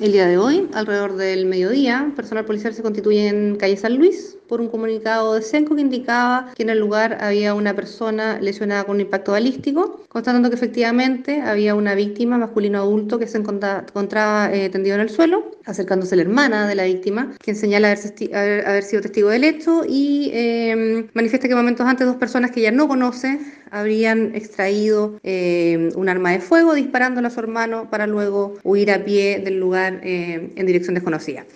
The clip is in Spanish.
El día de hoy, alrededor del mediodía, personal policial se constituye en calle San Luis por un comunicado de CENCO que indicaba que en el lugar había una persona lesionada con un impacto balístico, constatando que efectivamente había una víctima masculino adulto que se encontraba eh, tendido en el suelo, acercándose la hermana de la víctima, quien señala haber, haber, sido testigo del hecho y eh, manifiesta que momentos antes dos personas que ella no conoce habrían extraído eh, un arma de fuego disparándola a su hermano para luego huir a pie del lugar eh, en dirección desconocida.